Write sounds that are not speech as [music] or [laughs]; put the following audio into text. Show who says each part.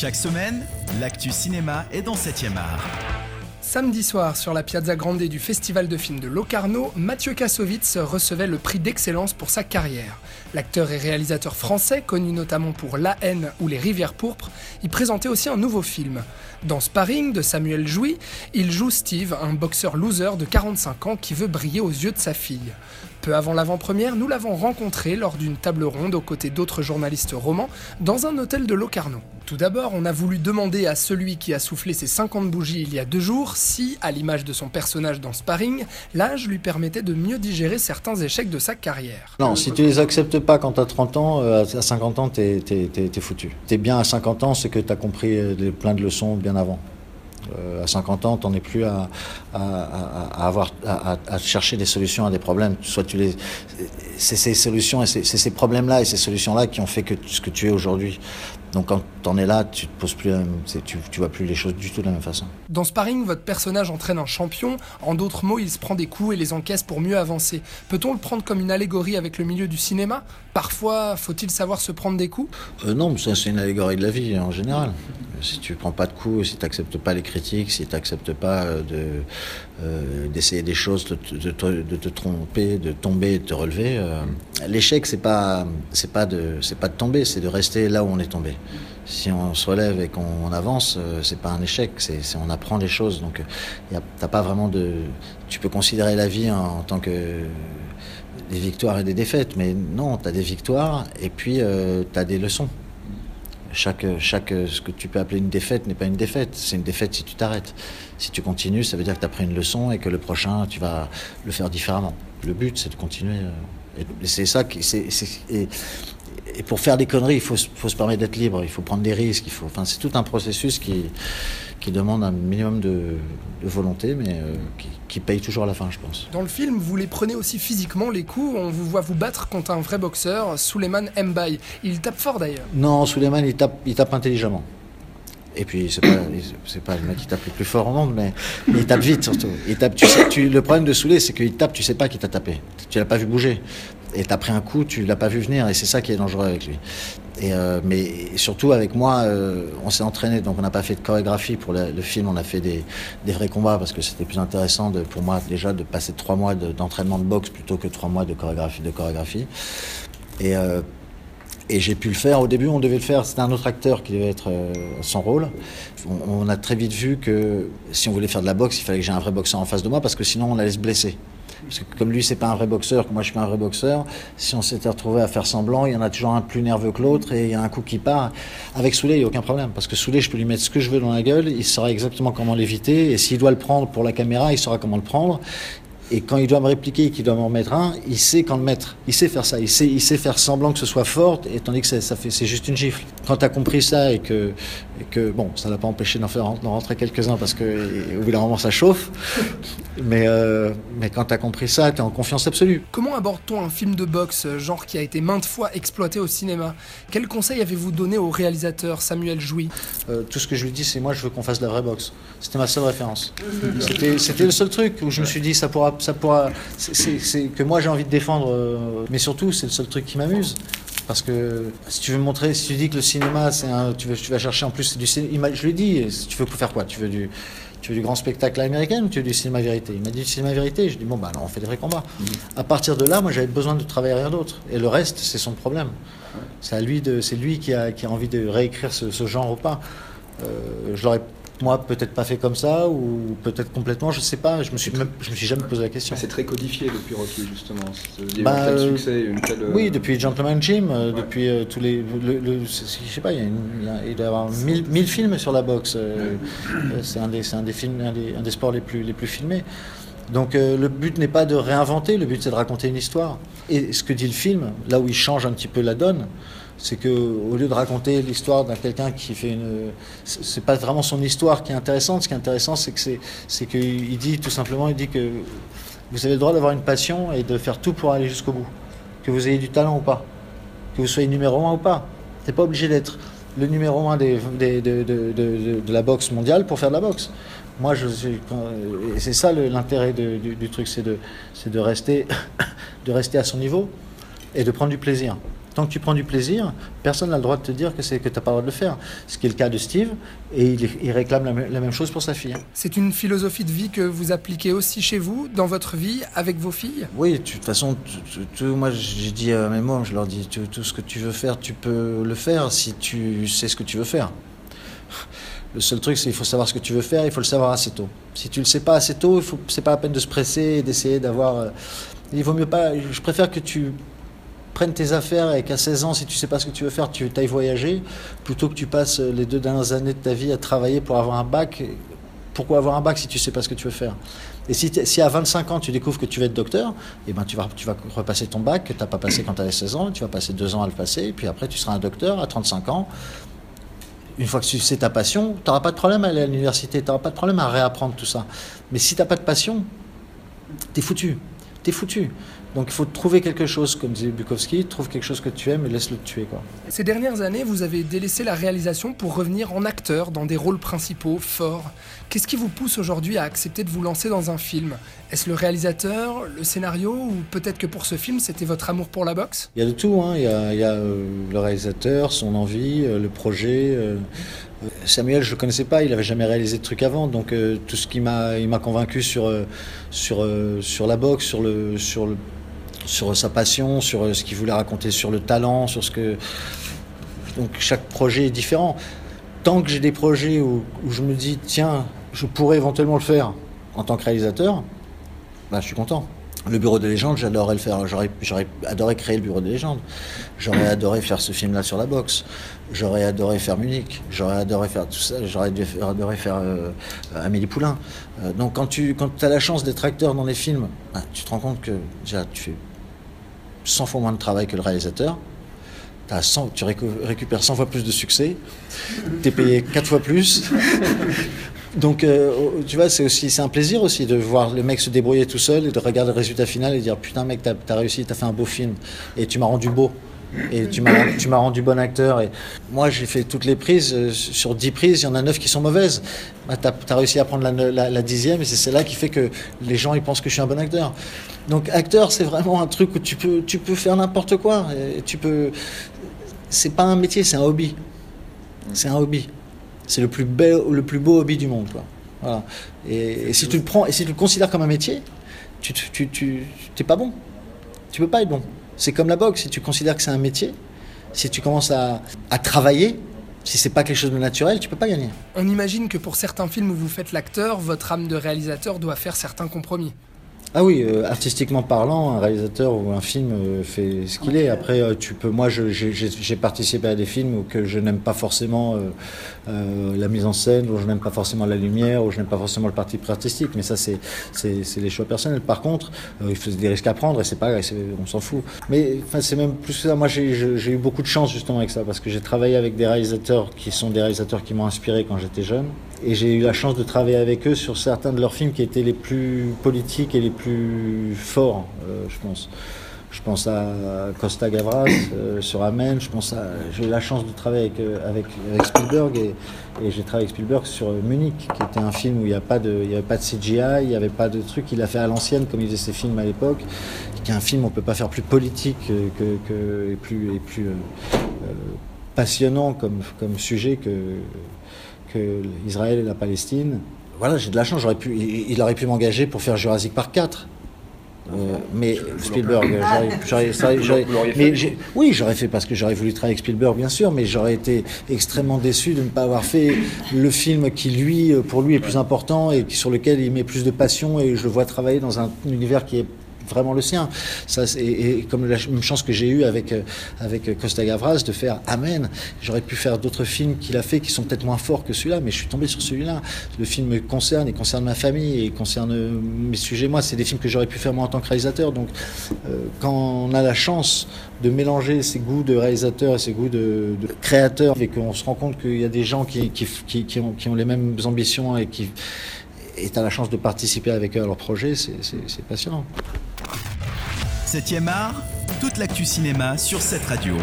Speaker 1: Chaque semaine, l'actu cinéma est dans 7e art.
Speaker 2: Samedi soir, sur la Piazza Grande du Festival de films de Locarno, Mathieu Kassovitz recevait le prix d'excellence pour sa carrière. L'acteur et réalisateur français, connu notamment pour La haine ou Les rivières pourpres, y présentait aussi un nouveau film. Dans Sparring de Samuel Jouy, il joue Steve, un boxeur loser de 45 ans qui veut briller aux yeux de sa fille. Peu avant l'avant-première, nous l'avons rencontré lors d'une table ronde aux côtés d'autres journalistes romans dans un hôtel de Locarno. Tout d'abord, on a voulu demander à celui qui a soufflé ses 50 bougies il y a deux jours si, à l'image de son personnage dans Sparring, l'âge lui permettait de mieux digérer certains échecs de sa carrière.
Speaker 3: Non, si tu les acceptes pas quand tu as 30 ans, euh, à 50 ans, t'es es, foutu. T'es bien à 50 ans, c'est que tu as compris euh, plein de leçons bien avant. Euh, à 50 ans, tu n'en es plus à, avoir, à, chercher des solutions à des problèmes. Soit tu les, c'est ces solutions et c'est ces problèmes-là et ces solutions-là qui ont fait que ce que tu es aujourd'hui. Donc quand tu en es là, tu te poses plus, tu, tu vois plus les choses du tout de la même façon.
Speaker 2: Dans Sparring, votre personnage entraîne un champion. En d'autres mots, il se prend des coups et les encaisse pour mieux avancer. Peut-on le prendre comme une allégorie avec le milieu du cinéma? Parfois, faut-il savoir se prendre des coups?
Speaker 3: Euh, Non, ça c'est une allégorie de la vie en général. Si tu prends pas de coups, si tu n'acceptes pas les critiques, si tu n'acceptes pas euh, euh, d'essayer des choses, de, te tromper, de tomber, de te relever, l'échec c'est pas c'est pas de c'est pas de tomber, c'est de rester là où on est tombé. Si on se relève et qu'on avance, c'est pas un échec, c'est on apprend des choses. Donc t'as pas vraiment de, tu peux considérer la vie en tant que des victoires et des défaites, mais non, tu as des victoires et puis euh, tu as des leçons. Chaque, chaque, ce que tu peux appeler une défaite n'est pas une défaite, c'est une défaite si tu t'arrêtes. Si tu continues, ça veut dire que tu as pris une leçon et que le prochain, tu vas le faire différemment. Le but, c'est de continuer. Euh, et c'est ça qui. et, et, pour faire des conneries, il faut, faut se permettre d'être libre, il faut prendre des risques, il faut. Enfin, c'est tout un processus qui qui demande un minimum de, volonté, mais euh, qui, paye toujours à la fin, je pense.
Speaker 2: Dans le film, vous les prenez aussi physiquement, les coups. On vous voit vous battre contre un vrai boxeur, Suleiman Mbaye. Il tape fort d'ailleurs.
Speaker 3: Non, Suleiman, il tape, il tape intelligemment. Et puis, c'est pas, c'est pas le mec qui tape le plus fort au monde, mais, il tape vite surtout. Il tape, tu sais, tu, le problème de Soulé, c'est qu'il tape, tu sais pas qui t'a tapé. Tu l'as pas vu bouger. Et t'as pris un coup, tu l'as pas vu venir, et c'est ça qui est dangereux avec lui. Euh, mais surtout avec moi, euh, on s'est entraîné, donc on n'a pas fait de chorégraphie pour le, film, on a fait des, vrais combats parce que c'était plus intéressant pour moi déjà de passer trois mois d'entraînement de, boxe plutôt que trois mois de chorégraphie. Euh, et j'ai pu le faire. Au début, on devait le faire. C'était un autre acteur qui devait être son rôle. On, on, a très vite vu que si on voulait faire de la boxe, il fallait que j'ai un vrai boxeur en face de moi parce que sinon on allait se blesser. Parce que comme lui, c'est pas un vrai boxeur, que moi je suis pas un vrai boxeur, si on s'était retrouvé à faire semblant, il y en a toujours un plus nerveux que l'autre et il y a un coup qui part. Avec Soulé, il n'y a aucun problème. Parce que Soulé, je peux lui mettre ce que je veux dans la gueule, il saura exactement comment l'éviter. Et s'il doit le prendre pour la caméra, il saura comment le prendre. Et quand il doit me répliquer, qu'il doit m'en mettre un, il sait quand le mettre. Il sait faire ça. Il sait, faire semblant que ce soit fort, et tandis que ça, fait, c'est juste une gifle. Quand tu as compris ça et que, et bon, ça n'a pas empêché d'en faire d'en rentrer quelques-uns parce que au bout d'un moment ça chauffe. Mais, euh, mais quand tu as compris ça, tu es en confiance absolue.
Speaker 2: Comment aborde-t-on un film de boxe, genre qui a été maintes fois exploité au cinéma? Quel conseil avez-vous donné au réalisateur Samuel Jouy?
Speaker 3: Euh, Tout ce que je lui dis, c'est moi, je veux qu'on fasse de la vraie boxe. C'était ma seule référence. C'était le seul truc où je me suis dit, ça pourra ça pourra, c'est que moi j'ai envie de défendre, euh, mais surtout c'est le seul truc qui m'amuse. Parce que si tu veux montrer, si tu dis que le cinéma, c'est un, tu, veux, tu vas chercher en plus du cinéma, je lui dis, tu veux faire quoi? Tu veux du, tu veux du grand spectacle américain ou tu veux du cinéma vérité? Il m'a dit du cinéma vérité. Je dis bon bah alors on fait des vrais combats. Mm. À partir de là, moi j'avais besoin de travailler rien d'autre. Et le reste, c'est son problème. C'est à lui de, c'est lui qui a, qui a envie de réécrire ce, genre ou pas. Euh, je l'aurais moi, peut-être pas fait comme ça, ou peut-être complètement, je sais pas, je me suis, même, je me suis jamais posé la question.
Speaker 4: C'est très codifié depuis Rocky, justement. Il y a bah, tel succès, une telle...
Speaker 3: Oui, euh, depuis Gentleman Jim, euh, depuis euh, tous les. Le, je sais pas, il, y a il, doit y avoir 1000 films sur la boxe. c'est un, des, un, des films, un des, un des, sports les plus, les plus filmés. Donc le but n'est pas de réinventer, le but c'est de raconter une histoire. Et ce que dit le film, là où il change un petit peu la donne, c'est que au lieu de raconter l'histoire d'un quelqu'un qui fait une, c'est pas vraiment son histoire qui est intéressante. Ce qui est intéressant, c'est que c'est, c'est qu'il dit tout simplement, il dit que vous avez le droit d'avoir une passion et de faire tout pour aller jusqu'au bout, que vous ayez du talent ou pas, que vous soyez numéro un ou pas. T'es pas obligé d'être le numéro un de, de, de, de, la boxe mondiale pour faire de la boxe. Moi, c'est ça l'intérêt du, du, truc, c'est de, c'est de rester, [laughs] de rester à son niveau et de prendre du plaisir Tant que tu prends du plaisir, personne n'a le droit de te dire que c'est que t'as pas le droit de le faire. Ce qui est le cas de Steve, et il, réclame la, même chose pour sa fille.
Speaker 2: C'est une philosophie de vie que vous appliquez aussi chez vous, dans votre vie, avec vos filles?
Speaker 3: Oui, de toute façon, moi j'ai dit à mes mômes, je leur dis, tout ce que tu veux faire, tu peux le faire si tu sais ce que tu veux faire. Le seul truc, c'est qu'il faut savoir ce que tu veux faire, il faut le savoir assez tôt. Si tu le sais pas assez tôt, c'est pas la peine de se presser et d'essayer d'avoir. Euh, il vaut mieux pas. Je préfère que tu prennes tes affaires et qu'à 16 ans, si tu sais pas ce que tu veux faire, tu ailles voyager, plutôt que tu passes les deux dernières années de ta vie à travailler pour avoir un bac. Pourquoi avoir un bac si tu sais pas ce que tu veux faire? Et si, si, à 25 ans tu découvres que tu veux être docteur, eh ben tu vas, tu vas repasser ton bac que tu n'as pas passé quand tu avais 16 ans, tu vas passer deux ans à le passer, et puis après tu seras un docteur à 35 ans une fois que tu sais ta passion, tu n'auras pas de problème à aller à l'université, tu n'auras pas de problème à réapprendre tout ça. Mais si tu n'as pas de passion, tu foutu. Tu es foutu. Donc il faut trouver quelque chose, comme disait Bukowski, trouve quelque chose que tu aimes et laisse-le te tuer. Quoi.
Speaker 2: Ces dernières années, vous avez délaissé la réalisation pour revenir en acteur dans des rôles principaux forts. Qu'est-ce qui vous pousse aujourd'hui à accepter de vous lancer dans un film? Est-ce le réalisateur, le scénario ou peut-être que pour ce film c'était votre amour pour la boxe?
Speaker 3: Il y a de tout, hein. il y a, euh, le réalisateur, son envie, euh, le projet. Euh, Samuel, je ne le connaissais pas, il n'avait jamais réalisé de trucs avant, donc tout ce qui m'a, il m'a convaincu sur, sur, sur la boxe, sur le, sur le sur sa passion, sur euh, ce qu'il voulait raconter, sur le talent, sur ce que. Donc chaque projet est différent. Tant que j'ai des projets où, je me dis, tiens, je pourrais éventuellement le faire en tant que réalisateur, bah, je suis content. Le Bureau des légendes, j'adorerais le faire. J'aurais, adoré créer le Bureau des légendes. J'aurais adoré faire ce film-là sur la boxe. J'aurais adoré faire Munich. J'aurais adoré faire tout ça. J'aurais adoré faire euh, Amélie Poulain. Euh, donc quand tu quand as la chance d'être acteur dans les films, bah, tu te rends compte que déjà tu fais 100 fois moins de travail que le réalisateur. As 100, tu récupères 100 fois plus de succès. Tu es payé 4 fois plus. Donc, euh, tu vois, c'est aussi un plaisir aussi de voir le mec se débrouiller tout seul et de regarder le résultat final et dire Putain, mec, t'as as réussi, t'as fait un beau film et tu m'as rendu beau et tu m'as tu rendu bon acteur. Et moi j'ai fait toutes les prises. Euh, sur 10 prises il y en a 9 qui sont mauvaises. Bah, tu as, réussi à prendre la, la, dixième et c'est celle-là qui fait que les gens ils pensent que je suis un bon acteur. Donc acteur c'est vraiment un truc où tu peux tu peux faire n'importe quoi. Et tu peux c'est pas un métier c'est un hobby. C'est un hobby. C'est le plus bel le plus beau hobby du monde quoi. Et, si tu le prends et si tu le considères comme un métier tu tu tu t'es pas bon. Tu peux pas être bon c'est comme la boxe, si tu considères que c'est un métier, si tu commences à, travailler, si c'est pas quelque chose de naturel, tu peux pas gagner.
Speaker 2: On imagine que pour certains films où vous faites l'acteur, votre âme de réalisateur doit faire certains compromis.
Speaker 3: Ah oui, euh, artistiquement parlant, un réalisateur ou un film euh, fait ce qu'il est. Après, euh, tu peux. Moi, j'ai participé à des films où que je n'aime pas forcément la mise en scène, où je n'aime pas forcément la lumière, où je n'aime pas forcément le parti artistique. Mais ça, c'est les choix personnels. Par contre, il faut des risques à prendre et c'est pas, on s'en fout. Mais c'est même plus que ça. Moi, j'ai eu beaucoup de chance justement avec ça parce que j'ai travaillé avec des réalisateurs qui sont des réalisateurs qui m'ont inspiré quand j'étais jeune et j'ai eu la chance de travailler avec eux sur certains de leurs films qui étaient les plus politiques et les plus forts, euh, je pense. Je pense à Costa Gavras euh, sur Amen. Je pense à, j'ai eu la chance de travailler avec, euh, Spielberg et, j'ai travaillé avec Spielberg sur Munich, qui était un film où il n'y avait pas de CGI, il n'y avait pas de truc. Il a fait à l'ancienne comme il faisait ses films à l'époque, qui est un film on peut pas faire plus politique que, que et plus et plus passionnant comme comme sujet que que Israël et la Palestine. Voilà, j'ai de la chance. J'aurais pu, il, aurait pu m'engager pour faire Jurassic Park 4. Euh, mais Spielberg, oui, j'aurais fait parce que j'aurais voulu travailler avec Spielberg, bien sûr, mais j'aurais été extrêmement déçu de ne pas avoir fait le film qui, lui, pour lui, est plus important et sur lequel il met plus de passion et je le vois travailler dans un univers qui est vraiment le sien. Ça, et, comme la même chance que j'ai eue avec, euh, avec Costa Gavras de faire Amen. J'aurais pu faire d'autres films qu'il a fait qui sont peut-être moins forts que celui-là, mais je suis tombé sur celui-là. Le film me concerne, et concerne ma famille, et concerne mes sujets. Moi, c'est des films que j'aurais pu faire moi en tant que réalisateur. Donc, euh, quand on a la chance de mélanger ses goûts de réalisateur et ses goûts de, créateur, et qu'on se rend compte qu'il y a des gens qui ont les mêmes ambitions et qui et tu as la chance de participer avec eux à leur projet, c'est passionnant.
Speaker 1: 7 art, toute l'actu cinéma sur cette radio.